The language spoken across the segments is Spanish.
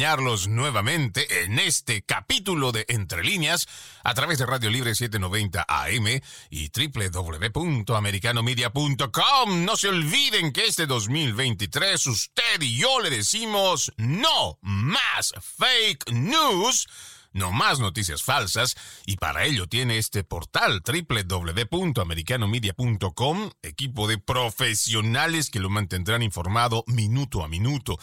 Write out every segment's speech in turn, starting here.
acompañarlos nuevamente en este capítulo de Entre Líneas a través de Radio Libre 790 AM y www.americanomedia.com. No se olviden que este 2023 usted y yo le decimos no más fake news no más noticias falsas y para ello tiene este portal www.americanomedia.com, equipo de profesionales que lo mantendrán informado minuto a minuto.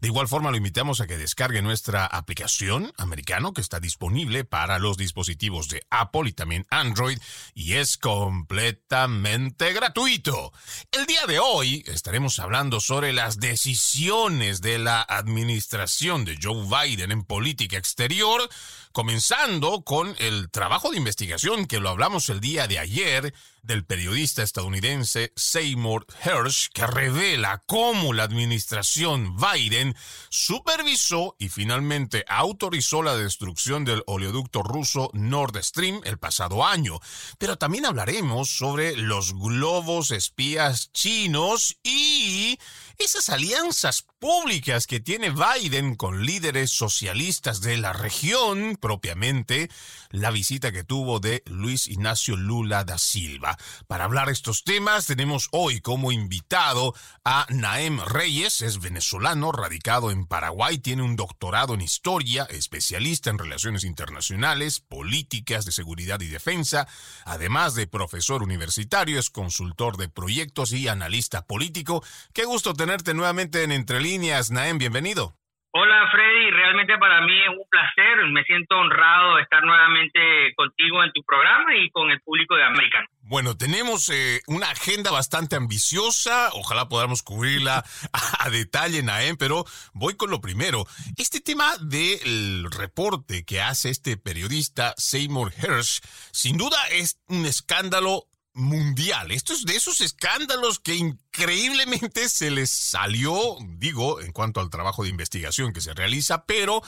De igual forma lo invitamos a que descargue nuestra aplicación americano que está disponible para los dispositivos de Apple y también Android y es completamente gratuito. El día de hoy estaremos hablando sobre las decisiones de la administración de Joe Biden en política exterior comenzando con el trabajo de investigación que lo hablamos el día de ayer del periodista estadounidense Seymour Hersh, que revela cómo la administración Biden supervisó y finalmente autorizó la destrucción del oleoducto ruso Nord Stream el pasado año. Pero también hablaremos sobre los globos espías chinos y esas alianzas públicas que tiene Biden con líderes socialistas de la región, propiamente la visita que tuvo de Luis Ignacio Lula da Silva. Para hablar estos temas tenemos hoy como invitado a Naem Reyes, es venezolano, radicado en Paraguay, tiene un doctorado en historia, especialista en relaciones internacionales, políticas de seguridad y defensa, además de profesor universitario, es consultor de proyectos y analista político. Qué gusto tenerte nuevamente en Entre Líneas, Naem, bienvenido. Hola Freddy, realmente para mí es un placer, me siento honrado de estar nuevamente contigo en tu programa y con el público de American. Bueno, tenemos eh, una agenda bastante ambiciosa, ojalá podamos cubrirla a, detalle, Naem, pero voy con lo primero. Este tema del reporte que hace este periodista Seymour Hersh, sin duda es un escándalo mundial. Esto es de esos escándalos que increíblemente se les salió, digo, en cuanto al trabajo de investigación que se realiza, pero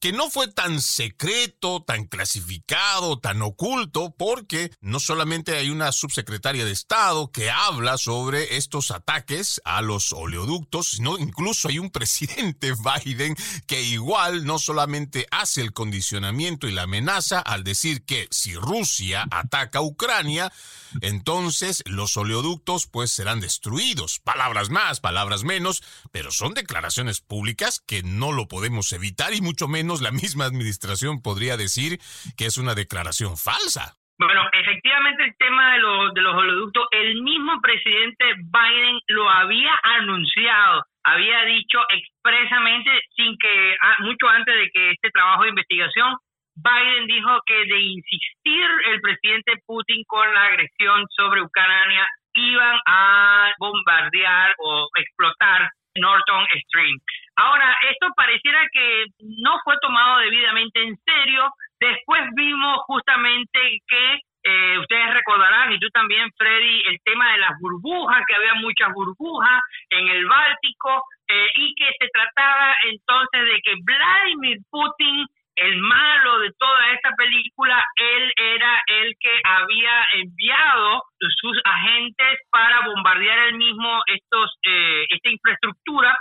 que no fue tan secreto, tan clasificado, tan oculto, porque no solamente hay una subsecretaria de Estado que habla sobre estos ataques a los oleoductos, sino incluso hay un presidente Biden que igual no solamente hace el condicionamiento y la amenaza al decir que si Rusia ataca Ucrania, entonces los oleoductos pues serán destruidos. Palabras más, palabras menos, pero son declaraciones públicas que no lo podemos evitar y mucho menos la misma administración podría decir que es una declaración falsa. Bueno, efectivamente el tema de los, de los oleoductos, el mismo presidente Biden lo había anunciado, había dicho expresamente, sin que, ah, mucho antes de que este trabajo de investigación Biden dijo que de insistir el presidente Putin con la agresión sobre Ucrania iban a bombardear o explotar Norton Stream. Ahora, esto pareciera que no fue tomado debidamente en serio. Después vimos justamente que eh, ustedes recordarán, y tú también, Freddy, el tema de las burbujas, que había muchas burbujas en el Báltico, eh, y que se trataba entonces de que Vladimir Putin el malo de toda esta película, él era el que había enviado sus agentes para bombardear él mismo estos eh, esta infraestructura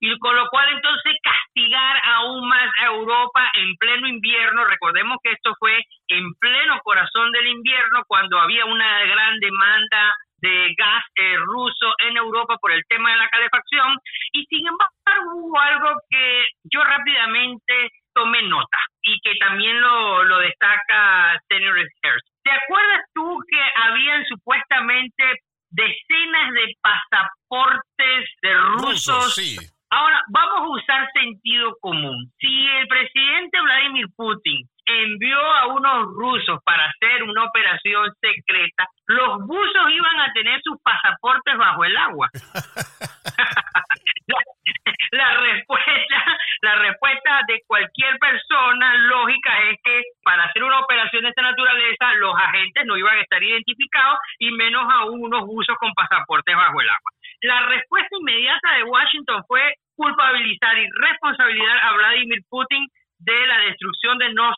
y con lo cual entonces castigar aún más a Europa en pleno invierno. Recordemos que esto fue en pleno corazón del invierno cuando había una gran demanda de gas eh, ruso en Europa por el tema de la calefacción y sin embargo hubo algo que yo rápidamente tomé nota y que también lo, lo destaca Senator Hearst. ¿Te acuerdas tú que habían supuestamente decenas de pasaportes de rusos? sí. Ahora, vamos a usar sentido común. Si el presidente Vladimir Putin envió a unos rusos para hacer una operación secreta, los buzos iban a tener sus pasaportes bajo el agua? la, respuesta, la respuesta de cualquier persona lógica es que para hacer una operación de esta naturaleza los agentes no iban a estar identificados y menos aún unos usos con pasaportes bajo el agua. La respuesta inmediata de Washington fue culpabilizar y responsabilizar a Vladimir Putin de la destrucción de Nord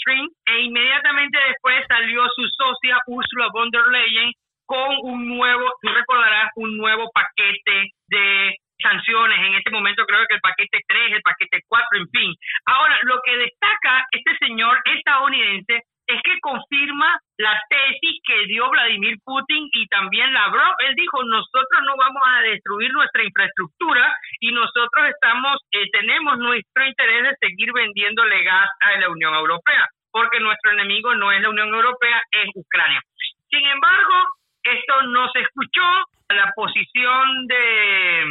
Stream e inmediatamente después salió su socia Ursula von der Leyen con un nuevo, tú recordarás, un nuevo paquete de sanciones. En este momento creo que el paquete 3, el paquete 4, en fin. Ahora, lo que destaca este señor estadounidense es que confirma la tesis que dio Vladimir Putin y también Lavrov. Él dijo, nosotros no vamos a destruir nuestra infraestructura y nosotros estamos, eh, tenemos nuestro interés de seguir vendiéndole gas a la Unión Europea, porque nuestro enemigo no es la Unión Europea, es Ucrania. Sin embargo, esto no se escuchó, la posición de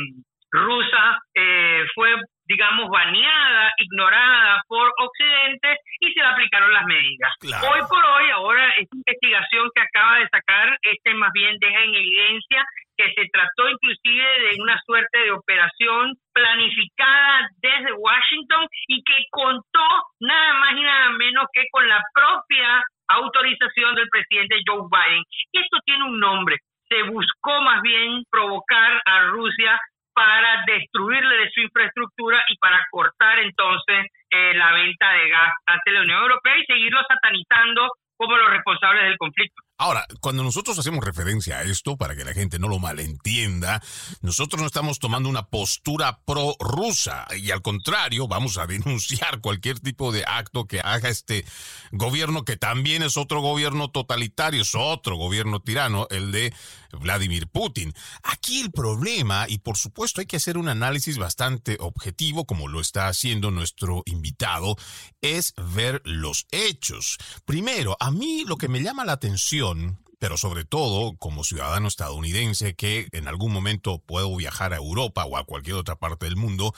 rusa eh, fue, digamos, baneada, ignorada por Occidente y se le aplicaron las medidas. Hoy por hoy, ahora esta investigación que acaba de sacar, este más bien deja en evidencia que se trató inclusive de una suerte de operación planificada desde Washington y que contó nada más y nada menos que con la propia autorización del presidente Joe Biden. Y esto tiene un nombre. Se buscó más bien provocar a Rusia para destruirle de su infraestructura y para cortar entonces eh, la venta de gas hacia la Unión Europea y seguirlo satanizando como los responsables del conflicto. Ahora, cuando nosotros hacemos referencia a esto, para que la gente no lo malentienda, nosotros no estamos tomando una postura pro-rusa y al contrario, vamos a denunciar cualquier tipo de acto que haga este gobierno, que también es otro gobierno totalitario, es otro gobierno tirano, el de Vladimir Putin. Aquí el problema, y por supuesto hay que hacer un análisis bastante objetivo, como lo está haciendo nuestro invitado, es ver los hechos. Primero, a mí lo que me llama la atención Leon. Pero sobre todo como ciudadano estadounidense que en algún momento puedo viajar a Europa o a cualquier otra parte del mundo,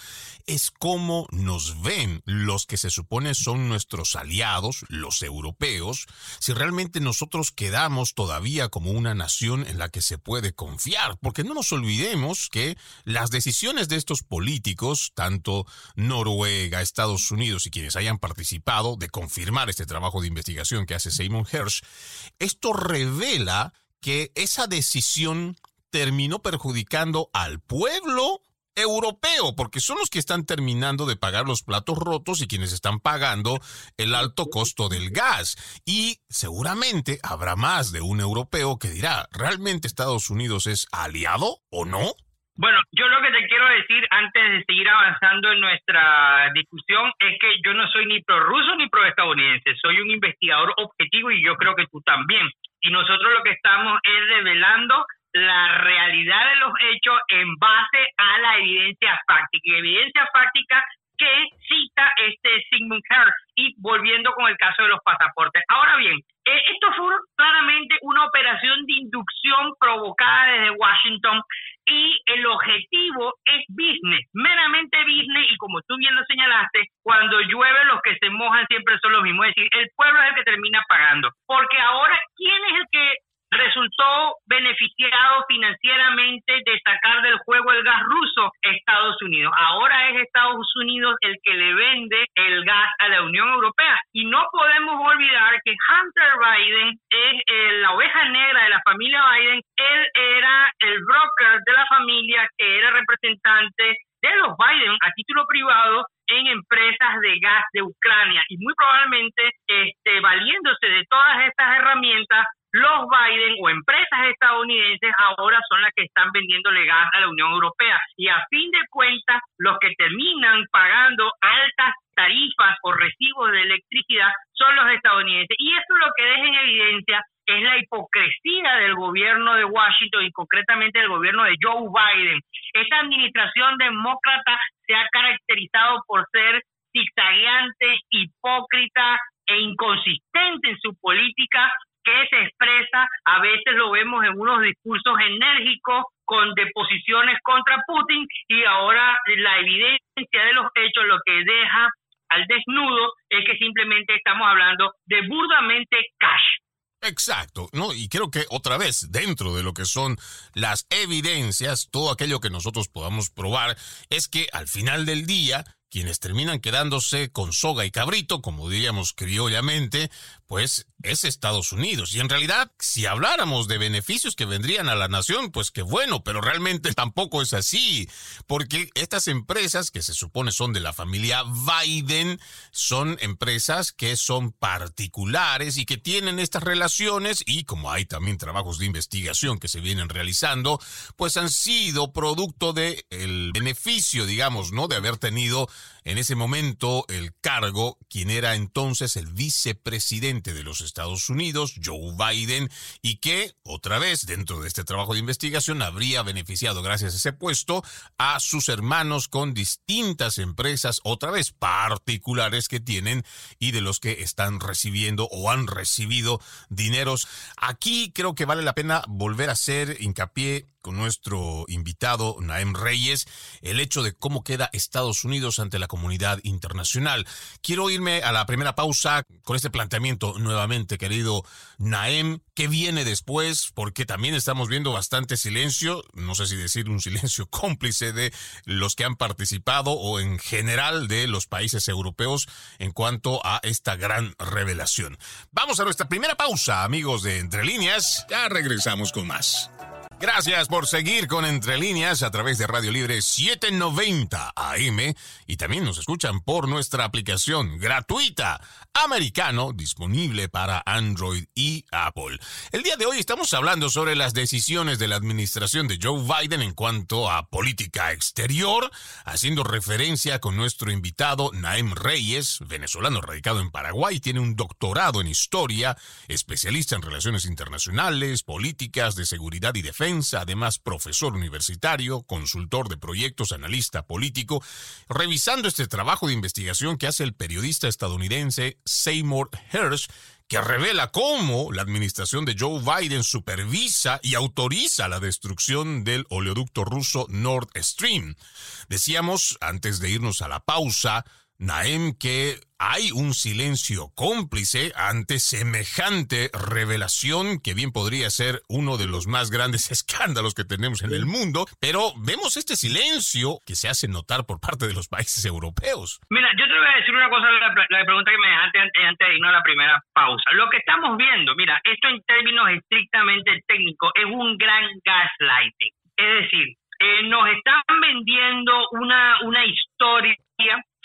es cómo nos ven los que se supone son nuestros aliados, los europeos, si realmente nosotros quedamos todavía como una nación en la que se puede confiar, porque no nos olvidemos que las decisiones de estos políticos, tanto Noruega, Estados Unidos y quienes hayan participado de confirmar este trabajo de investigación que hace Simon Hirsch, esto revela que esa decisión terminó perjudicando al pueblo europeo, porque son los que están terminando de pagar los platos rotos y quienes están pagando el alto costo del gas. Y seguramente habrá más de un europeo que dirá, ¿realmente Estados Unidos es aliado o no? Bueno, yo lo que te quiero decir antes de seguir avanzando en nuestra discusión es que yo no soy ni pro ruso ni pro estadounidense, soy un investigador objetivo y yo creo que tú también. Y nosotros lo que estamos es revelando la realidad de los hechos en base a la evidencia fáctica. Y evidencia fáctica que cita este Sigmund Hertz y volviendo con el caso de los pasaportes. Ahora bien, eh, esto fue claramente una operación de inducción provocada desde Washington y el objetivo es business, meramente business y como tú bien lo señalaste, cuando llueve los que se mojan siempre son los mismos, es decir, el pueblo es el que termina pagando, porque ahora, ¿quién es el que resultó beneficiado financieramente de sacar del juego el gas ruso Estados Unidos. Ahora es Estados Unidos el que le vende el gas a la Unión Europea. Y no podemos olvidar que Hunter Biden es la oveja negra de la familia Biden. Él era el broker de la familia que era representante de los Biden a título privado en empresas de gas de Ucrania y muy probablemente este, valiéndose de todas estas herramientas los Biden o empresas estadounidenses ahora son las que están vendiéndole gas a la Unión Europea y a fin de cuentas los que terminan pagando altas tarifas o recibos de electricidad son los estadounidenses y esto lo que deja en evidencia es la hipocresía del gobierno de Washington y concretamente del gobierno de Joe Biden. Esta administración demócrata se ha caracterizado por ser zigzagueante, hipócrita e inconsistente en su política que se expresa, a veces lo vemos en unos discursos enérgicos con deposiciones contra Putin y ahora la evidencia de los hechos lo que deja al desnudo es que simplemente estamos hablando de burdamente cash. Exacto, ¿no? Y creo que otra vez, dentro de lo que son las evidencias, todo aquello que nosotros podamos probar, es que al final del día, quienes terminan quedándose con soga y cabrito, como diríamos criollamente, pues es Estados Unidos. Y en realidad, si habláramos de beneficios que vendrían a la nación, pues qué bueno, pero realmente tampoco es así, porque estas empresas que se supone son de la familia Biden, son empresas que son particulares y que tienen estas relaciones y como hay también trabajos de investigación que se vienen realizando, pues han sido producto de el beneficio, digamos, ¿no? De haber tenido en ese momento el cargo quien era entonces el vicepresidente de los Estados Unidos, Joe Biden, y que, otra vez, dentro de este trabajo de investigación, habría beneficiado gracias a ese puesto a sus hermanos con distintas empresas, otra vez particulares que tienen y de los que están recibiendo o han recibido dineros. Aquí creo que vale la pena volver a hacer hincapié con nuestro invitado Naem Reyes el hecho de cómo queda Estados Unidos ante la comunidad internacional. Quiero irme a la primera pausa con este planteamiento nuevamente, querido Naem. ¿Qué viene después? Porque también estamos viendo bastante silencio, no sé si decir un silencio cómplice de los que han participado o en general de los países europeos en cuanto a esta gran revelación. Vamos a nuestra primera pausa, amigos de Entre Líneas. Ya regresamos con más. Gracias por seguir con Entre Líneas a través de Radio Libre 790 AM y también nos escuchan por nuestra aplicación gratuita americano disponible para Android y Apple. El día de hoy estamos hablando sobre las decisiones de la administración de Joe Biden en cuanto a política exterior, haciendo referencia con nuestro invitado Naem Reyes, venezolano radicado en Paraguay, tiene un doctorado en historia, especialista en relaciones internacionales, políticas de seguridad y defensa además profesor universitario, consultor de proyectos, analista político, revisando este trabajo de investigación que hace el periodista estadounidense Seymour Hersh, que revela cómo la administración de Joe Biden supervisa y autoriza la destrucción del oleoducto ruso Nord Stream. Decíamos, antes de irnos a la pausa, Naem, que hay un silencio cómplice ante semejante revelación que bien podría ser uno de los más grandes escándalos que tenemos en el mundo, pero vemos este silencio que se hace notar por parte de los países europeos. Mira, yo te voy a decir una cosa, la, la pregunta que me dejaste antes, antes de irnos a la primera pausa. Lo que estamos viendo, mira, esto en términos estrictamente técnicos es un gran gaslighting. Es decir, eh, nos están vendiendo una, una historia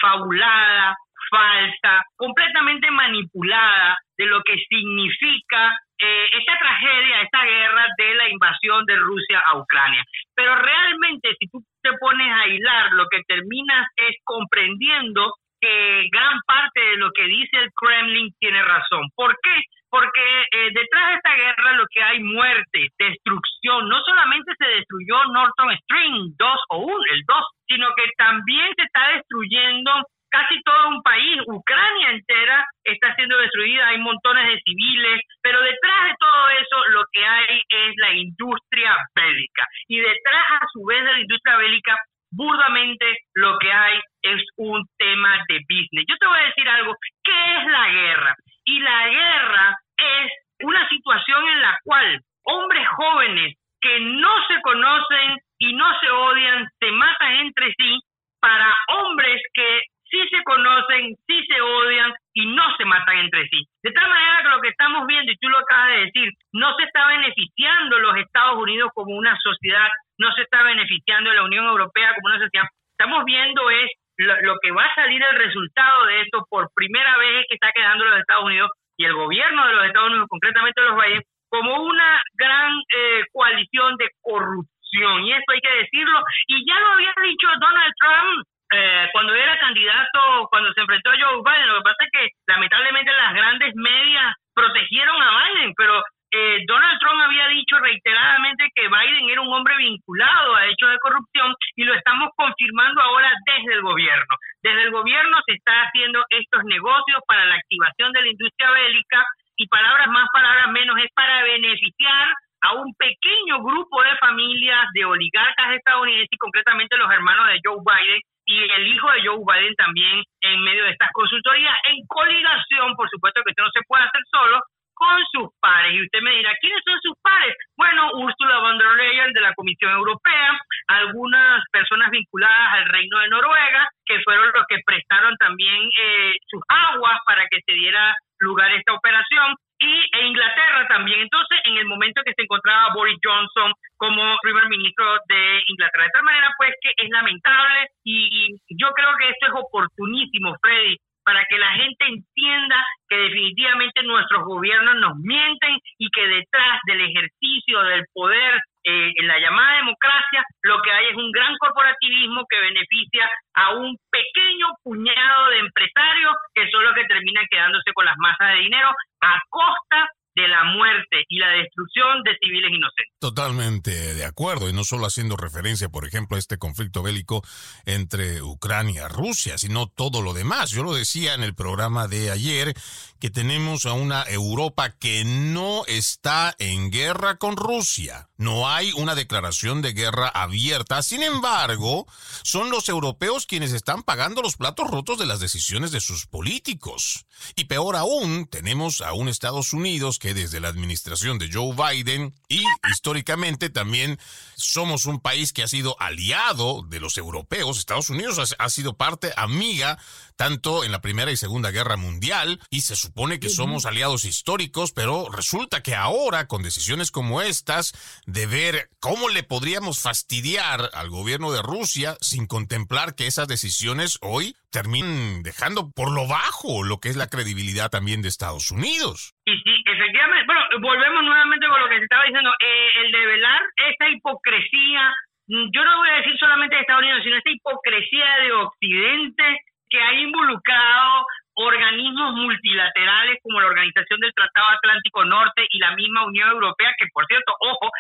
fabulada, falsa, completamente manipulada de lo que significa eh, esta tragedia, esta guerra de la invasión de Rusia a Ucrania. Pero realmente si tú te pones a hilar, lo que terminas es comprendiendo que gran parte de lo que dice el Kremlin tiene razón. ¿Por qué? Porque eh, detrás de esta guerra lo que hay muerte, destrucción. No solamente se destruyó Norton Stream 2 o 1, el 2, sino que también se está destruyendo casi todo un país, Ucrania entera está siendo destruida, hay montones de civiles, pero detrás de todo eso lo que hay es la industria bélica. Y detrás a su vez de la industria bélica, burdamente lo que hay es un tema de business. Yo te voy a decir algo, ¿qué es la guerra? Y la guerra es una situación en la cual hombres jóvenes que no se conocen y no se odian, se matan entre sí para hombres que sí se conocen, sí se odian y no se matan entre sí. De tal manera que lo que estamos viendo, y tú lo acabas de decir, no se está beneficiando los Estados Unidos como una sociedad, no se está beneficiando la Unión Europea como una sociedad. Estamos viendo es lo, que va a salir el resultado de esto por primera vez es que está quedando los Estados Unidos y el gobierno de los Estados Unidos, concretamente los valles, como una gran eh, coalición de corrupción. Y eso hay que decirlo. Y ya lo había dicho Donald Trump eh, cuando era candidato, cuando se enfrentó a Joe Biden. Lo que pasa es que lamentablemente las grandes medias protegieron a Biden, pero eh, Donald Trump había dicho reiteradamente que Biden era un hombre vinculado a hechos de corrupción y lo estamos confirmando ahora desde el gobierno. Desde el gobierno se está haciendo estos negocios para la activación de la industria bélica y palabras más, palabras menos, es para beneficiar a un pequeño grupo de familias de oligarcas estadounidenses y concretamente los hermanos de Joe Biden y el hijo de Joe Biden también en medio de estas consultorías, en coligación, por supuesto que esto no se puede hacer solo, con sus pares. Y usted me dirá, ¿quiénes son sus pares? Bueno, Ursula von der Leyen de la Comisión Europea, algunas personas vinculadas al Reino de Noruega, que fueron los que prestaron también eh, sus aguas para que se diera lugar esta operación, y e Inglaterra también. Entonces, en el momento que se encontraba Boris Johnson como primer ministro de Inglaterra. De tal manera, pues, que es lamentable y yo creo que esto es oportunísimo, Freddy, para que la gente entienda que definitivamente nuestros gobiernos nos mienten y que detrás del ejercicio del poder eh, en la llamada democracia lo que hay es un gran corporativismo que beneficia a un pequeño puñado de empresarios que son los que terminan quedándose con las masas de dinero a costa de la muerte y la destrucción de civiles inocentes. Totalmente de acuerdo, y no solo haciendo referencia, por ejemplo, a este conflicto bélico entre Ucrania y Rusia, sino todo lo demás. Yo lo decía en el programa de ayer, que tenemos a una Europa que no está en guerra con Rusia. No hay una declaración de guerra abierta. Sin embargo, son los europeos quienes están pagando los platos rotos de las decisiones de sus políticos. Y peor aún, tenemos a un Estados Unidos que desde la administración de Joe Biden y históricamente también somos un país que ha sido aliado de los europeos. Estados Unidos ha, sido parte amiga tanto en la Primera y Segunda Guerra Mundial y se supone que somos aliados históricos, pero resulta que ahora con decisiones como estas de ver cómo le podríamos fastidiar al gobierno de Rusia sin contemplar que esas decisiones hoy terminan dejando por lo bajo lo que es la credibilidad también de Estados Unidos. Y sí, efectivamente, bueno, volvemos nuevamente con lo que se estaba diciendo, eh, el develar esta hipocresía, mm, yo no voy a decir solamente de Estados Unidos, sino esta hipocresía de Occidente que ha involucrado organismos multilaterales como la Organización del Tratado Atlántico Norte y la misma Unión Europea, que por cierto, ojo,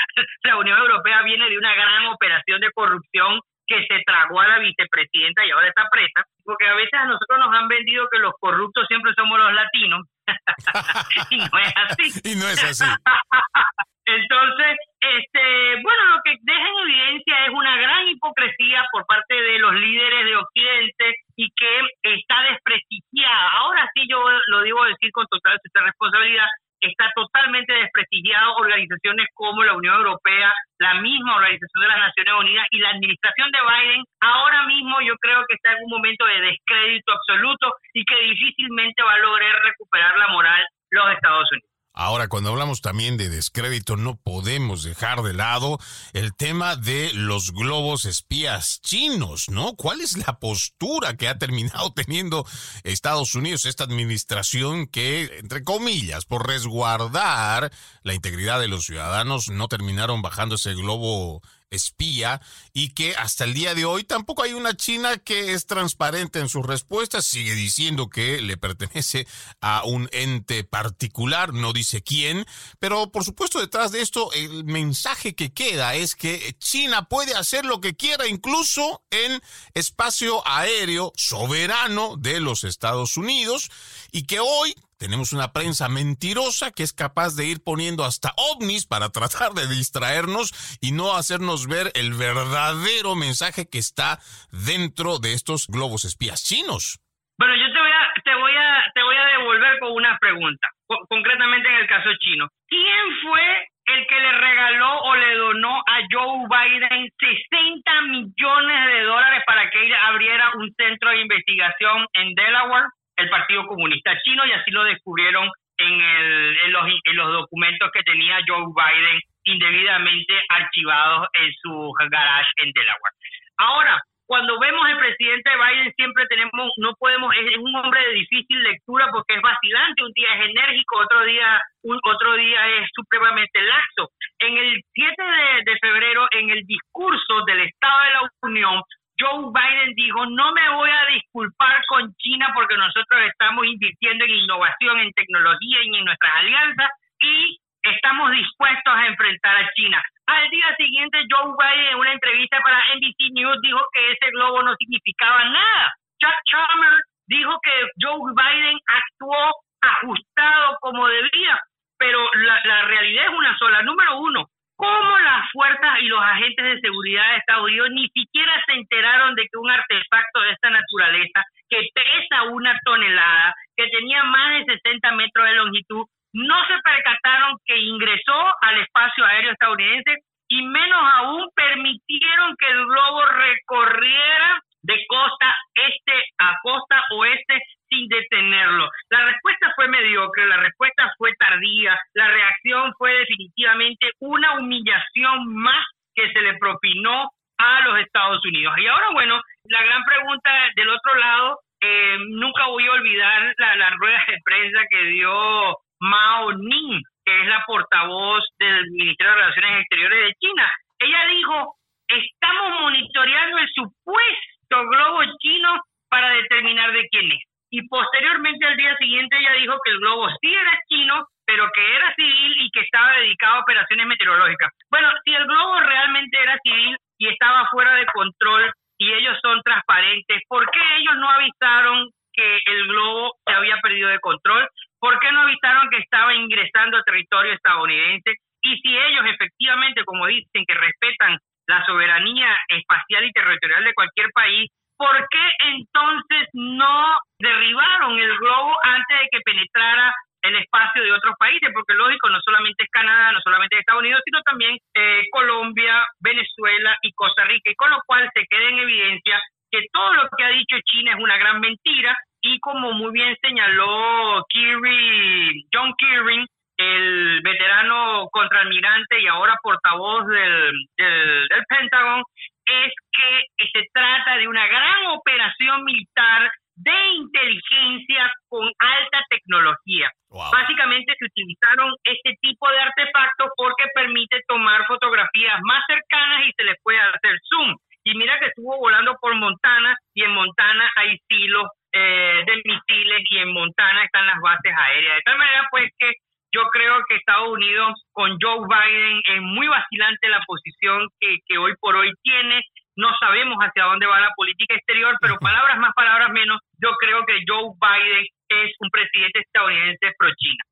la Unión Europea viene de una gran operación de corrupción que se tragó a la vicepresidenta y ahora está presa, porque a veces a nosotros nos han vendido que los corruptos siempre somos los latinos, y no es así. y no es así. Entonces, este, bueno, lo que deja en evidencia es una gran hipocresía por parte de los líderes de Occidente y que está desprestigiada. Ahora sí yo lo digo decir con total responsabilidad, está totalmente desprestigiado organizaciones como la Unión Europea, la misma Organización de las Naciones Unidas y la administración de Biden ahora mismo yo creo que está en un momento de descrédito absoluto y que difícilmente va a lograr recuperar la moral los Estados Unidos. Ahora, cuando hablamos también de descrédito, no podemos dejar de lado el tema de los globos espías chinos, ¿no? ¿Cuál es la postura que ha terminado teniendo Estados Unidos, esta administración que, entre comillas, por resguardar la integridad de los ciudadanos, no terminaron bajando ese globo espía y que hasta el día de hoy tampoco hay una China que es transparente en sus respuestas, sigue diciendo que le pertenece a un ente particular, no dice quién, pero por supuesto detrás de esto el mensaje que queda es que China puede hacer lo que quiera incluso en espacio aéreo soberano de los Estados Unidos y que hoy tenemos una prensa mentirosa que es capaz de ir poniendo hasta ovnis para tratar de distraernos y no hacernos ver el verdadero mensaje que está dentro de estos globos espías chinos. Bueno, yo te voy a, te voy a, te voy a devolver con una pregunta, concretamente en el caso chino. ¿Quién fue el que le regaló o le donó a Joe Biden 60 millones de dólares para que él abriera un centro de investigación en Delaware? El Partido Comunista Chino y así lo descubrieron en, el, en, los, en los documentos que tenía Joe Biden indebidamente archivados en su garage en Delaware. Ahora, cuando vemos el presidente Biden siempre tenemos, no podemos, es, un hombre de difícil lectura porque es vacilante, un día es enérgico, otro día, un, otro día es supremamente laxo. En el 7 de, de febrero, en el discurso del Estado de la Unión, Joe Biden dijo, no me voy a disculpar con China porque nosotros estamos invirtiendo en innovación, en tecnología y en nuestras alianzas y estamos dispuestos a enfrentar a China. Al día siguiente, Joe Biden en una entrevista para NBC News dijo que ese globo no significaba nada. Chuck Schumer dijo que Joe Biden actuó ajustado como debía, pero la, la realidad es una sola. Número uno, cómo las fuerzas y los agentes de seguridad de Estados Unidos ni siquiera se enteraron de que un artefacto de esta naturaleza, que pesa una tonelada, que tenía más de 60 metros de longitud, no se percataron que ingresó al espacio aéreo estadounidense y menos aún permitieron que el globo recorriera de costa este a costa oeste sin detenerlo. La respuesta fue mediocre, la respuesta fue tardía, la reacción fue definitivamente una humillación más que se le propinó a los Estados Unidos. Y ahora, bueno, la gran pregunta del otro lado, eh, nunca voy a olvidar la, la rueda de prensa que dio Mao Ning, que es la portavoz del Ministerio de Relaciones Exteriores de China. Ella dijo, estamos monitoreando el supuesto globo chino para determinar de quién es. Y posteriormente al día siguiente ella dijo que el globo sí era chino, pero que era civil y que estaba dedicado a operaciones meteorológicas. Bueno, si el globo realmente era civil y estaba fuera de control y ellos son transparentes, ¿por qué ellos no avisaron que el globo se había perdido de control? ¿Por qué no avisaron que estaba ingresando a territorio estadounidense? Y si ellos efectivamente, como dicen, que respetan la soberanía espacial y territorial de cualquier país, ¿por qué entonces no derribaron el globo antes de que penetrara el espacio de otros países? Porque lógico, no solamente es Canadá, no solamente es Estados Unidos, sino también eh, Colombia, Venezuela y Costa Rica, y con lo cual se queda en evidencia que todo lo que ha dicho China es una gran mentira y como muy bien señaló Kirby, John Kirby, el veterano contraalmirante y ahora portavoz del, del, Pentágono, es que se trata de una gran operación militar de inteligencia con alta tecnología. Básicamente se utilizaron este tipo de artefactos porque permite tomar fotografías más cercanas y se les puede hacer zoom. Y mira que estuvo volando por Montana y en Montana hay silos eh, de misiles y en Montana están las bases aéreas. De tal manera, pues que yo creo que Estados Unidos con Joe Biden es muy vacilante la posición que, que hoy por hoy tiene. No sabemos hacia dónde va la política exterior, pero palabras más, palabras menos, yo creo que Joe Biden es un presidente estadounidense pro-China.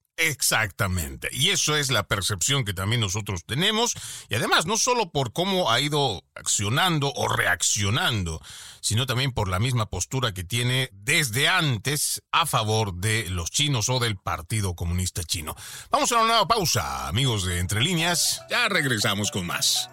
Exactamente. Y eso es la percepción que también nosotros tenemos. Y además, no solo por cómo ha ido accionando o reaccionando, sino también por la misma postura que tiene desde antes a favor de los chinos o del Partido Comunista Chino. Vamos a una nueva pausa, amigos de Entre Líneas. Ya regresamos con más.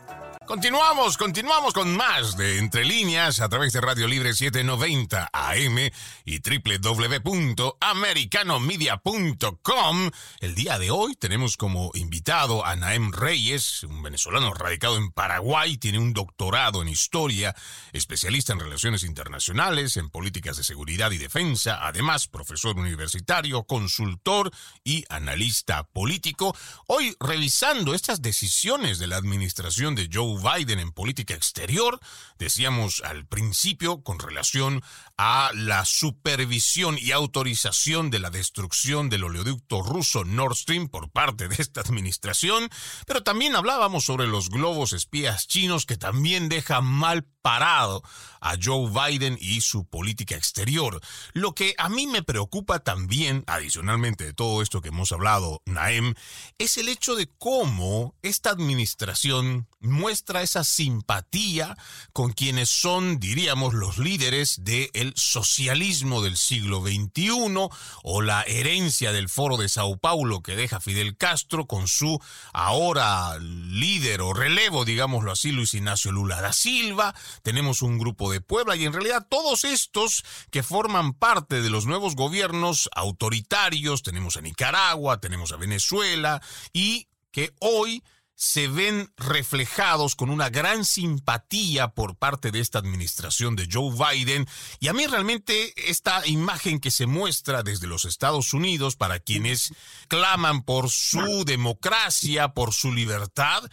Continuamos, continuamos con más de Entre Líneas a través de Radio Libre 790 AM y www.americanomedia.com. El día de hoy tenemos como invitado a Naem Reyes, un venezolano radicado en Paraguay, tiene un doctorado en historia, especialista en relaciones internacionales, en políticas de seguridad y defensa, además profesor universitario, consultor y analista político. Hoy revisando estas decisiones de la administración de Joe Biden en política exterior, decíamos al principio, con relación a la supervisión y autorización de la destrucción del oleoducto ruso Nord Stream por parte de esta administración, pero también hablábamos sobre los globos espías chinos que también dejan mal parado a Joe Biden y su política exterior. Lo que a mí me preocupa también, adicionalmente de todo esto que hemos hablado, Naem, es el hecho de cómo esta administración muestra esa simpatía con quienes son, diríamos, los líderes del socialismo del siglo XXI o la herencia del foro de Sao Paulo que deja Fidel Castro con su ahora líder o relevo, digámoslo así, Luis Ignacio Lula da Silva. Tenemos un grupo de Puebla y en realidad todos estos que forman parte de los nuevos gobiernos autoritarios, tenemos a Nicaragua, tenemos a Venezuela y que hoy se ven reflejados con una gran simpatía por parte de esta administración de Joe Biden. Y a mí realmente esta imagen que se muestra desde los Estados Unidos para quienes claman por su democracia, por su libertad,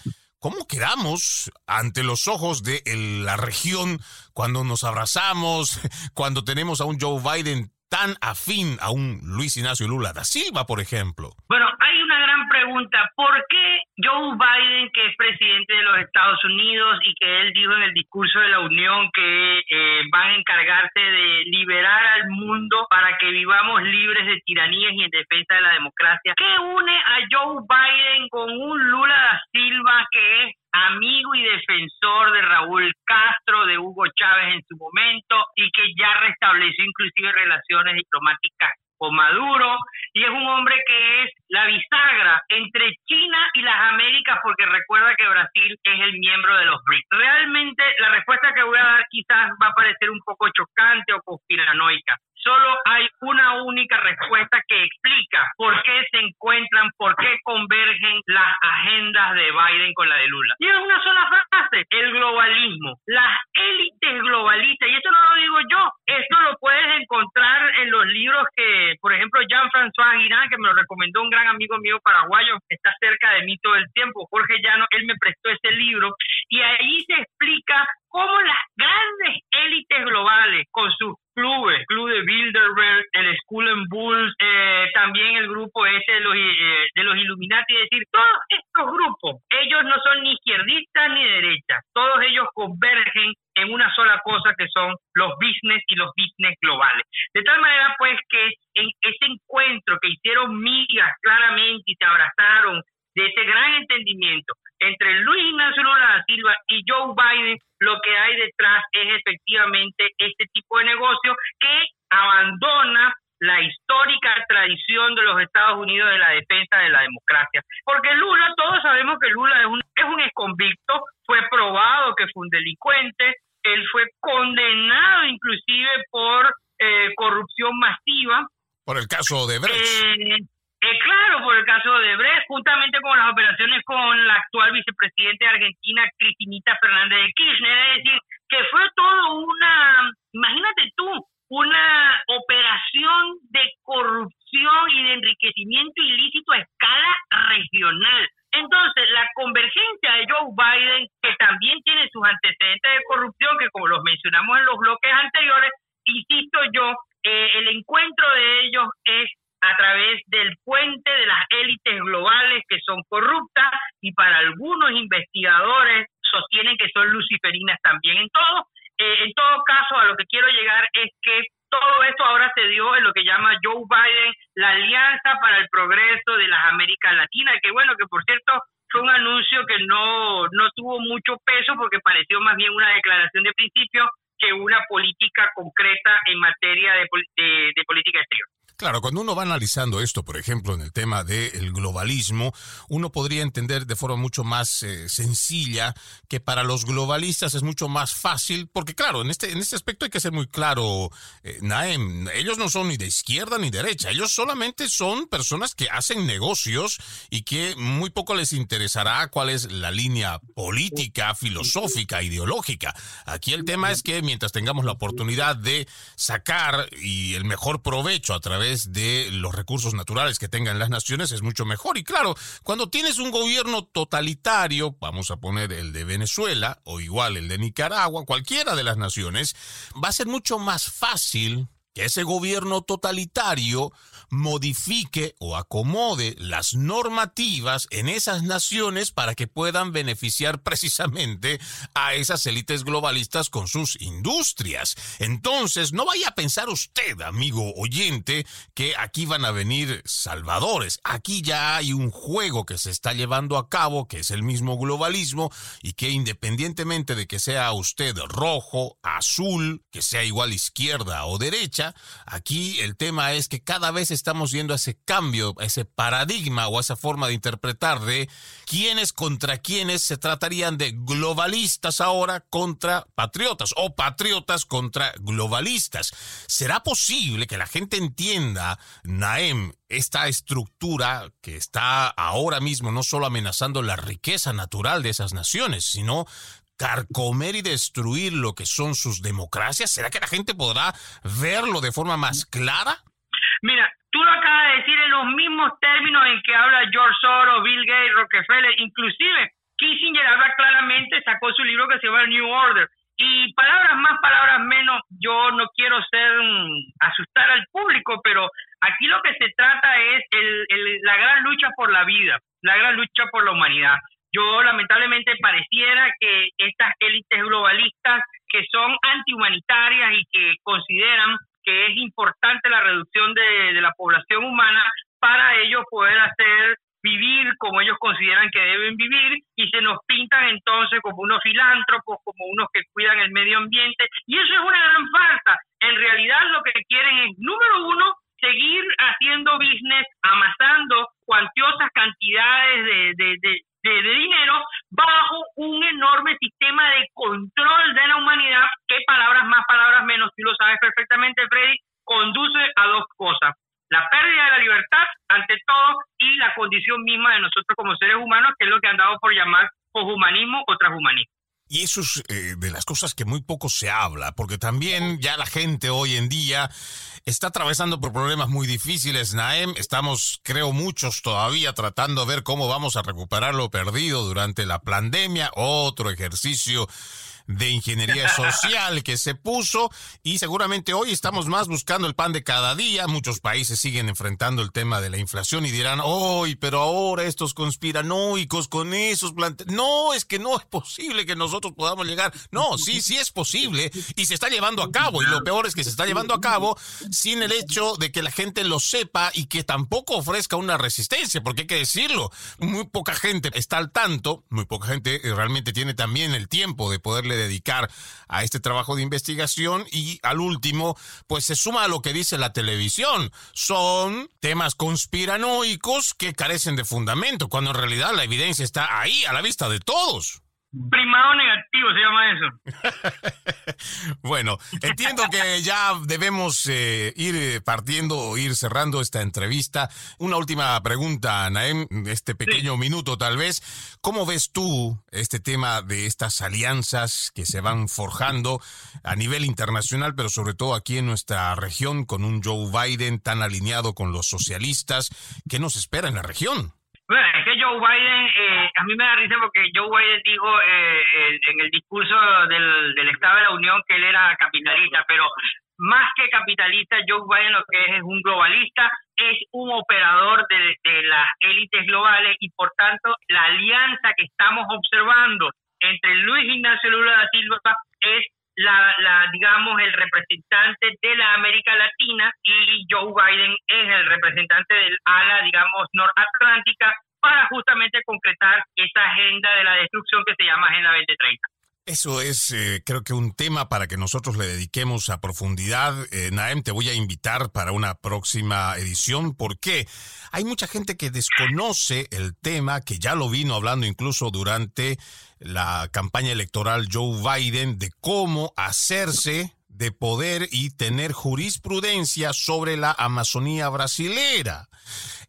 ¿Cómo quedamos ante los ojos de la región cuando nos abrazamos, cuando tenemos a un Joe Biden tan afín a un Luis Ignacio Lula da Silva, por ejemplo? Bueno, hay una gran pregunta. ¿Por qué Joe Biden, que es presidente de los Estados Unidos y que él dijo en el discurso de la Unión que eh, van a encargarse de liberar al mundo para que vivamos libres de tiranías y en defensa de la democracia, ¿qué une a Joe Biden con un Lula da Silva que es amigo y defensor de Raúl Castro, de Hugo Chávez en su momento y que ya restableció inclusive relaciones diplomáticas con Maduro y es un hombre que es la bisagra entre China y las Américas porque recuerda que Brasil es el miembro de los BRICS. Realmente la respuesta que voy a dar quizás va a parecer un poco chocante o conspiranoica, solo hay una única respuesta que explica por qué se encuentran, por qué convergen las agendas de Biden con la de Lula. Y es una sola frase, el globalismo, las élites globalistas, y esto no lo digo yo, esto lo puedes encontrar en los libros que, por ejemplo, Jean-François Girán, que me lo recomendó un gran amigo mío paraguayo, está cerca de mí todo el tiempo, Jorge Llano, él me prestó ese libro, y ahí se explica cómo las grandes élites globales, con sus clubes, Club de Bilderberg, el School and Bulls, eh, también el grupo ese de los, eh, de los Illuminati, es decir, todos estos grupos, ellos no son ni izquierdistas ni derechas, todos ellos convergen en una sola cosa que son los business y los business globales. De tal manera pues que en ese encuentro que hicieron migas claramente y se abrazaron de ese gran entendimiento entre Luis Ignacio Lula da Silva y Joe Biden, lo que hay detrás es efectivamente este tipo de negocio que abandona la histórica tradición de los Estados Unidos de la defensa de la democracia. Porque Lula, todos sabemos que Lula es un, es un exconvicto, fue probado que fue un delincuente, él fue condenado inclusive por eh, corrupción masiva. Por el caso de Brecht. Eh, eh, claro, por el caso de Brecht, juntamente con las operaciones con la actual vicepresidenta de Argentina, Cristinita Fernández de Kirchner, es decir, que fue todo una, imagínate tú, una operación de corrupción y de enriquecimiento ilícito a escala regional. Entonces, la convergencia de Joe Biden, que también tiene sus antecedentes de corrupción, que como los mencionamos en los bloques anteriores, insisto yo, eh, el encuentro de ellos es a través del puente de las élites globales que son corruptas y para algunos investigadores sostienen que son luciferinas también. En todo, eh, en todo caso, a lo que quiero llegar es que todo esto ahora se dio en lo que llama Joe Biden la Alianza para el Progreso de las Américas Latinas, que bueno, que por cierto fue un anuncio que no, no tuvo mucho peso porque pareció más bien una declaración de principio que una política concreta en materia de, de política exterior. Claro, cuando uno va analizando esto, por ejemplo, en el tema del globalismo, uno podría entender de forma mucho más eh, sencilla que para los globalistas es mucho más fácil, porque claro, en este, en este aspecto hay que ser muy claro, eh, Naem, ellos no son ni de izquierda ni derecha, ellos solamente son personas que hacen negocios y que muy poco les interesará cuál es la línea política, filosófica, ideológica. Aquí el tema es que mientras tengamos la oportunidad de sacar y el mejor provecho a través de los recursos naturales que tengan las naciones es mucho mejor. Y claro, cuando tienes un gobierno totalitario, vamos a poner el de Venezuela o igual el de Nicaragua, cualquiera de las naciones, va a ser mucho más fácil que ese gobierno totalitario modifique o acomode las normativas en esas naciones para que puedan beneficiar precisamente a esas élites globalistas con sus industrias. Entonces, no vaya a pensar usted, amigo oyente, que aquí van a venir salvadores. Aquí ya hay un juego que se está llevando a cabo, que es el mismo globalismo, y que independientemente de que sea usted rojo, azul, que sea igual izquierda o derecha, Aquí el tema es que cada vez estamos viendo ese cambio, ese paradigma o esa forma de interpretar de quiénes contra quiénes se tratarían de globalistas ahora contra patriotas o patriotas contra globalistas. ¿Será posible que la gente entienda, Naem, esta estructura que está ahora mismo no solo amenazando la riqueza natural de esas naciones, sino carcomer y destruir lo que son sus democracias? ¿Será que la gente podrá verlo de forma más clara? Mira, tú lo acabas de decir en los mismos términos en que habla George Soros, Bill Gates, Rockefeller, inclusive Kissinger habla claramente, sacó su libro que se llama New Order. Y palabras más, palabras menos, yo no quiero ser asustar al público, pero aquí lo que se trata es la gran lucha por la vida, la gran lucha por la humanidad. Yo lamentablemente pareciera que estas élites globalistas que son antihumanitarias y que consideran que es importante la reducción de, la población humana para ellos poder hacer vivir como ellos consideran que deben vivir y se nos pintan entonces como unos filántropos, como unos que cuidan el medio ambiente y eso es una gran falta. En realidad lo que quieren es, número uno, seguir haciendo business, amasando cuantiosas cantidades de, de, de, dinero bajo un enorme sistema de control de la humanidad que palabras más, palabras menos, tú lo sabes perfectamente, Freddy, conduce a dos cosas. La pérdida de la libertad, ante todo, y la condición misma de nosotros como seres humanos, que es lo que han dado por llamar poshumanismo o transhumanismo. Y eso es eh, de las cosas que muy poco se habla, porque también ya la gente hoy en día está atravesando por problemas muy difíciles, Naem. Estamos, creo, muchos todavía tratando de ver cómo vamos a recuperar lo perdido durante la pandemia. Otro ejercicio de ingeniería social que se puso y seguramente hoy estamos más buscando el pan de cada día. Muchos países siguen enfrentando el tema de la inflación y dirán, hoy, pero ahora estos conspiranoicos con esos planteos. No, es que no es posible que nosotros podamos llegar. No, sí, sí es posible y se está llevando a cabo y lo peor es que se está llevando a cabo sin el hecho de que la gente lo sepa y que tampoco ofrezca una resistencia, porque hay que decirlo, muy poca gente está al tanto, muy poca gente realmente tiene también el tiempo de poderle dedicar a este trabajo de investigación y al último, pues se suma a lo que dice la televisión. Son temas conspiranoicos que carecen de fundamento, cuando en realidad la evidencia está ahí, a la vista de todos. Primado negativo se llama eso. bueno, entiendo que ya debemos eh, ir eh, partiendo o ir cerrando esta entrevista. Una última pregunta, Naem, este pequeño minuto tal vez. ¿Cómo ves tú este tema de estas alianzas que se van forjando a nivel internacional, pero sobre todo aquí en nuestra región, con un Joe Biden tan alineado con los socialistas? ¿Qué nos espera en la región? Bueno, es que Joe Biden, eh, a mí me da risa porque Joe Biden dijo eh, en el discurso del, del Estado de la Unión que él era capitalista, pero más que capitalista, Joe Biden lo que es es un globalista, es un operador de, de las élites globales y por tanto la alianza que estamos observando entre Luis Ignacio Lula da Silva es la, digamos, el representante de la América Latina y Joe Biden es el representante del ala, digamos, noratlántica para justamente concretar esa agenda de la destrucción que se llama Agenda 2030. Eso es, eh, creo que un tema para que nosotros le dediquemos a profundidad. Eh, Naem, te voy a invitar para una próxima edición porque hay mucha gente que desconoce el tema, que ya lo vino hablando incluso durante la campaña electoral Joe Biden, de cómo hacerse de poder y tener jurisprudencia sobre la Amazonía brasilera.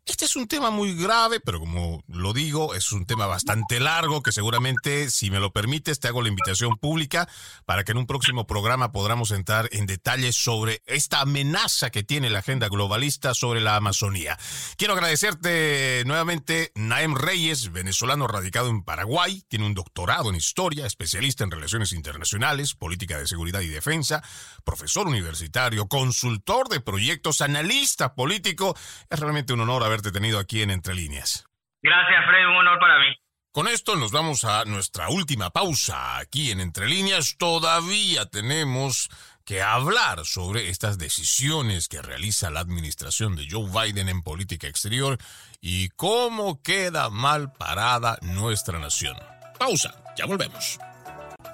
Este es un tema muy grave, pero como lo digo, es un tema bastante largo que seguramente, si me lo permites, te hago la invitación pública para que en un próximo programa podamos entrar en detalles sobre esta amenaza que tiene la agenda globalista sobre la Amazonía. Quiero agradecerte nuevamente, Naem Reyes, venezolano radicado en Paraguay, tiene un doctorado en historia, especialista en relaciones internacionales, política de seguridad y defensa, profesor universitario, consultor de proyectos, analista político. Es realmente un honor haber tenido aquí en Entre Líneas. Gracias, Fred, un honor para mí. Con esto nos vamos a nuestra última pausa aquí en Entre Líneas. Todavía tenemos que hablar sobre estas decisiones que realiza la administración de Joe Biden en política exterior y cómo queda mal parada nuestra nación. Pausa, ya volvemos.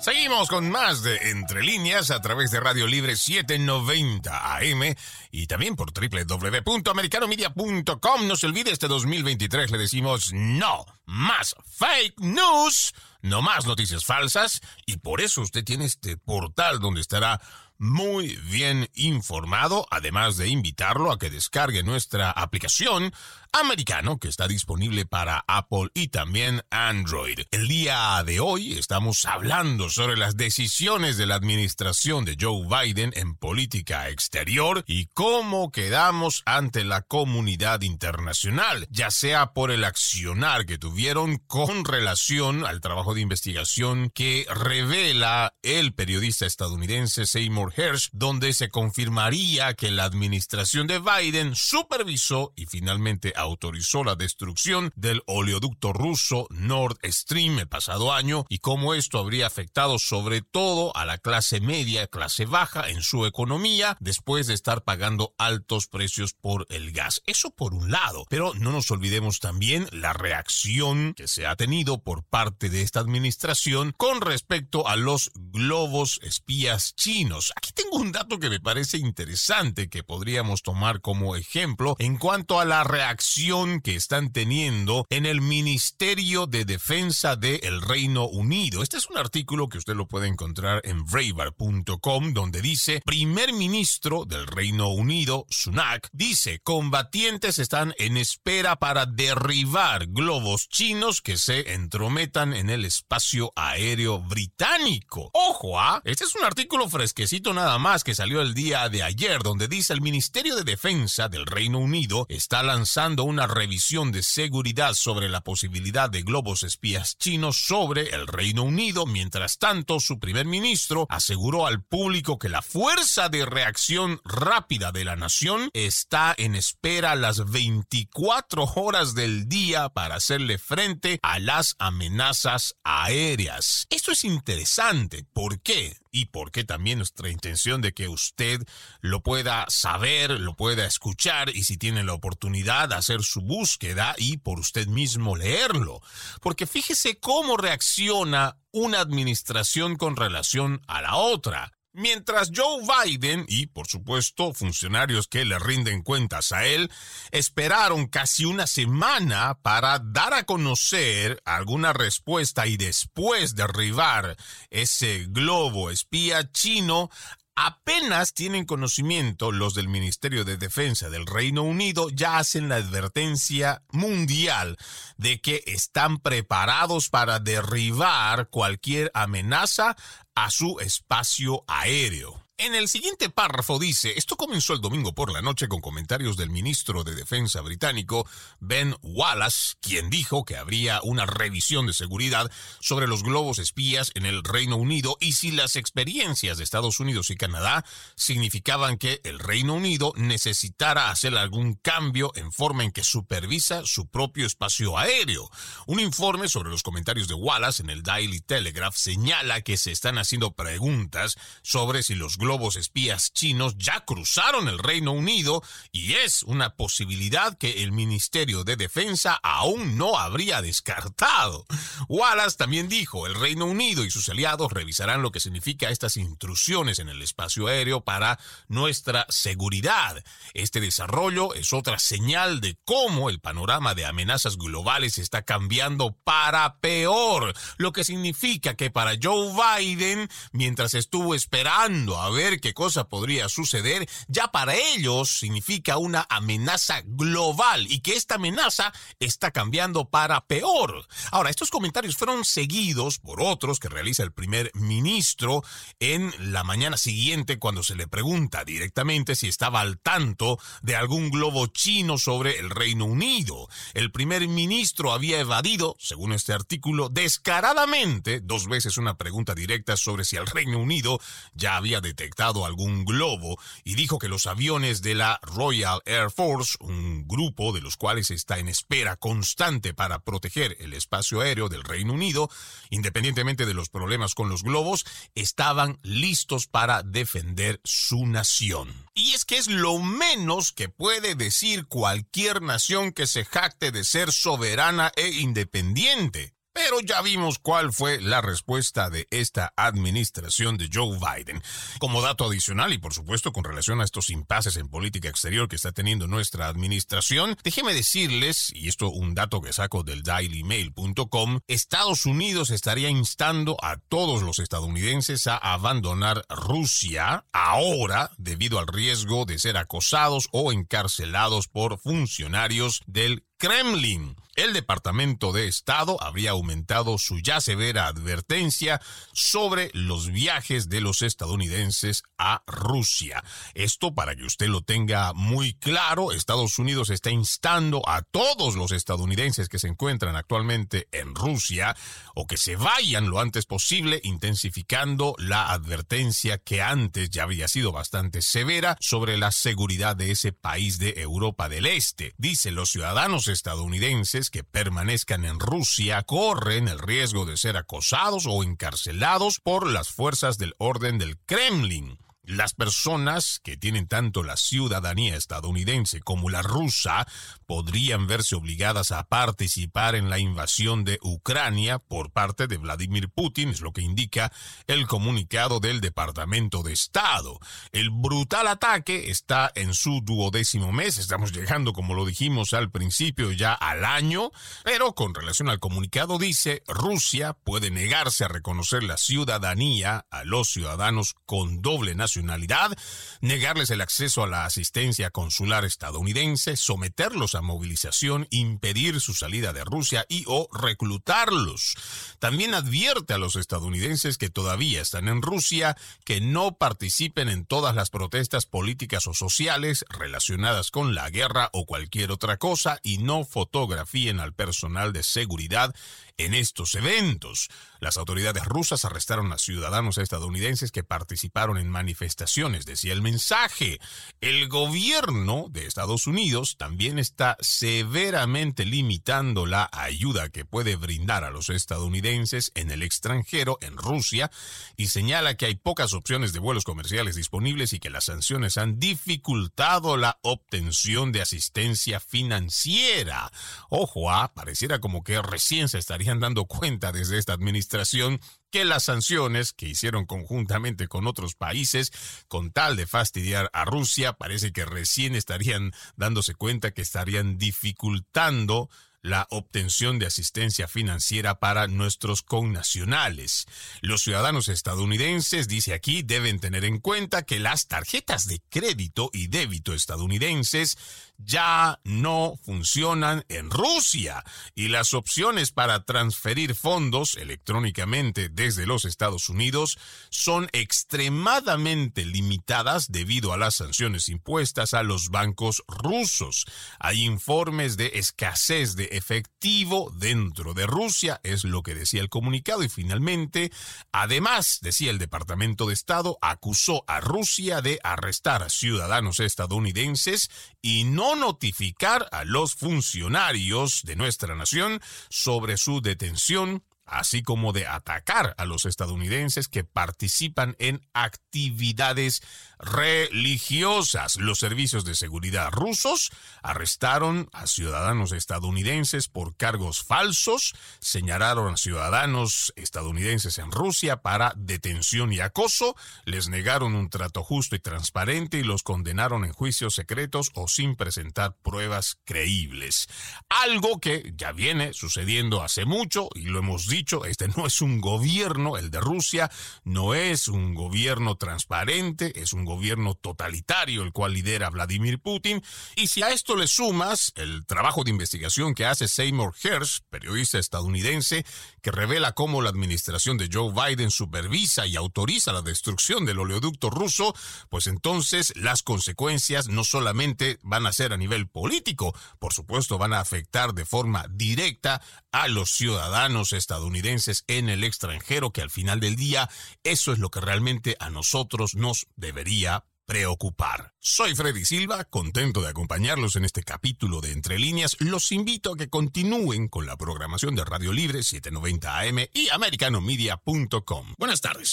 Seguimos con más de Entre Líneas a través de Radio Libre 790 AM y también por www.americanomedia.com. No se olvide, este 2023 le decimos no más fake news, no más noticias falsas y por eso usted tiene este portal donde estará muy bien informado, además de invitarlo a que descargue nuestra aplicación americano que está disponible para Apple y también Android. El día de hoy estamos hablando sobre las decisiones de la administración de Joe Biden en política exterior y cómo quedamos ante la comunidad internacional, ya sea por el accionar que tuvieron con relación al trabajo de investigación que revela el periodista estadounidense Seymour Hersh, donde se confirmaría que la administración de Biden supervisó y finalmente autorizó la destrucción del oleoducto ruso Nord Stream el pasado año y cómo esto habría afectado sobre todo a la clase media, clase baja en su economía después de estar pagando altos precios por el gas. Eso por un lado, pero no nos olvidemos también la reacción que se ha tenido por parte de esta administración con respecto a los globos espías chinos. Aquí tengo un dato que me parece interesante que podríamos tomar como ejemplo en cuanto a la reacción que están teniendo en el Ministerio de Defensa del Reino Unido. Este es un artículo que usted lo puede encontrar en braver.com donde dice, primer ministro del Reino Unido, Sunak, dice, combatientes están en espera para derribar globos chinos que se entrometan en el espacio aéreo británico. Ojo, ¿ah? Este es un artículo fresquecito nada más que salió el día de ayer donde dice el Ministerio de Defensa del Reino Unido está lanzando una revisión de seguridad sobre la posibilidad de globos espías chinos sobre el Reino Unido. Mientras tanto, su primer ministro aseguró al público que la fuerza de reacción rápida de la nación está en espera las 24 horas del día para hacerle frente a las amenazas aéreas. Esto es interesante. ¿Por qué? Y porque también nuestra intención de que usted lo pueda saber, lo pueda escuchar y si tiene la oportunidad hacer su búsqueda y por usted mismo leerlo. Porque fíjese cómo reacciona una administración con relación a la otra. Mientras Joe Biden y, por supuesto, funcionarios que le rinden cuentas a él, esperaron casi una semana para dar a conocer alguna respuesta y después derribar ese globo espía chino, apenas tienen conocimiento los del Ministerio de Defensa del Reino Unido, ya hacen la advertencia mundial de que están preparados para derribar cualquier amenaza a su espacio aéreo. En el siguiente párrafo dice, esto comenzó el domingo por la noche con comentarios del ministro de Defensa británico Ben Wallace, quien dijo que habría una revisión de seguridad sobre los globos espías en el Reino Unido y si las experiencias de Estados Unidos y Canadá significaban que el Reino Unido necesitara hacer algún cambio en forma en que supervisa su propio espacio aéreo. Un informe sobre los comentarios de Wallace en el Daily Telegraph señala que se están haciendo preguntas sobre si los globos espías chinos ya cruzaron el Reino Unido y es una posibilidad que el Ministerio de Defensa aún no habría descartado. Wallace también dijo, el Reino Unido y sus aliados revisarán lo que significa estas intrusiones en el espacio aéreo para nuestra seguridad. Este desarrollo es otra señal de cómo el panorama de amenazas globales está cambiando para peor, lo que significa que para Joe Biden, mientras estuvo esperando a ver qué cosa podría suceder, ya para ellos significa una amenaza global y que esta amenaza está cambiando para peor. Ahora, estos comentarios fueron seguidos por otros que realiza el primer ministro en la mañana siguiente cuando se le pregunta directamente si estaba al tanto de algún globo chino sobre el Reino Unido. El primer ministro había evadido, según este artículo, descaradamente dos veces una pregunta directa sobre si el Reino Unido ya había detectado detectado algún globo y dijo que los aviones de la Royal Air Force, un grupo de los cuales está en espera constante para proteger el espacio aéreo del Reino Unido, independientemente de los problemas con los globos, estaban listos para defender su nación. Y es que es lo menos que puede decir cualquier nación que se jacte de ser soberana e independiente. Pero ya vimos cuál fue la respuesta de esta administración de Joe Biden. Como dato adicional y por supuesto con relación a estos impases en política exterior que está teniendo nuestra administración, déjeme decirles, y esto un dato que saco del dailymail.com, Estados Unidos estaría instando a todos los estadounidenses a abandonar Rusia ahora debido al riesgo de ser acosados o encarcelados por funcionarios del Kremlin. El Departamento de Estado habría aumentado su ya severa advertencia sobre los viajes de los estadounidenses a Rusia. Esto para que usted lo tenga muy claro, Estados Unidos está instando a todos los estadounidenses que se encuentran actualmente en Rusia o que se vayan lo antes posible, intensificando la advertencia que antes ya había sido bastante severa sobre la seguridad de ese país de Europa del Este. Dice los ciudadanos estadounidenses que permanezcan en Rusia corren el riesgo de ser acosados o encarcelados por las fuerzas del orden del Kremlin. Las personas que tienen tanto la ciudadanía estadounidense como la rusa podrían verse obligadas a participar en la invasión de Ucrania por parte de Vladimir Putin, es lo que indica el comunicado del Departamento de Estado. El brutal ataque está en su duodécimo mes, estamos llegando, como lo dijimos al principio, ya al año, pero con relación al comunicado dice, Rusia puede negarse a reconocer la ciudadanía a los ciudadanos con doble nacionalidad negarles el acceso a la asistencia consular estadounidense, someterlos a movilización, impedir su salida de Rusia y o reclutarlos. También advierte a los estadounidenses que todavía están en Rusia que no participen en todas las protestas políticas o sociales relacionadas con la guerra o cualquier otra cosa y no fotografíen al personal de seguridad en estos eventos. Las autoridades rusas arrestaron a ciudadanos estadounidenses que participaron en manifestaciones, decía el mensaje. El gobierno de Estados Unidos también está severamente limitando la ayuda que puede brindar a los estadounidenses en el extranjero, en Rusia, y señala que hay pocas opciones de vuelos comerciales disponibles y que las sanciones han dificultado la obtención de asistencia financiera. Ojo, ah, pareciera como que recién se estaría dando cuenta desde esta administración que las sanciones que hicieron conjuntamente con otros países con tal de fastidiar a Rusia parece que recién estarían dándose cuenta que estarían dificultando la obtención de asistencia financiera para nuestros connacionales. Los ciudadanos estadounidenses, dice aquí, deben tener en cuenta que las tarjetas de crédito y débito estadounidenses ya no funcionan en Rusia y las opciones para transferir fondos electrónicamente desde los Estados Unidos son extremadamente limitadas debido a las sanciones impuestas a los bancos rusos. Hay informes de escasez de efectivo dentro de Rusia, es lo que decía el comunicado y finalmente, además, decía el Departamento de Estado, acusó a Rusia de arrestar a ciudadanos estadounidenses y no notificar a los funcionarios de nuestra nación sobre su detención así como de atacar a los estadounidenses que participan en actividades religiosas. Los servicios de seguridad rusos arrestaron a ciudadanos estadounidenses por cargos falsos, señalaron a ciudadanos estadounidenses en Rusia para detención y acoso, les negaron un trato justo y transparente y los condenaron en juicios secretos o sin presentar pruebas creíbles. Algo que ya viene sucediendo hace mucho y lo hemos dicho, este no es un gobierno, el de Rusia, no es un gobierno transparente, es un gobierno totalitario el cual lidera Vladimir Putin. Y si a esto le sumas el trabajo de investigación que hace Seymour Hersh, periodista estadounidense, que revela cómo la administración de Joe Biden supervisa y autoriza la destrucción del oleoducto ruso, pues entonces las consecuencias no solamente van a ser a nivel político, por supuesto van a afectar de forma directa a los ciudadanos estadounidenses estadounidenses en el extranjero, que al final del día eso es lo que realmente a nosotros nos debería preocupar. Soy Freddy Silva, contento de acompañarlos en este capítulo de Entre Líneas. Los invito a que continúen con la programación de Radio Libre 790 AM y americanomedia.com. Buenas tardes.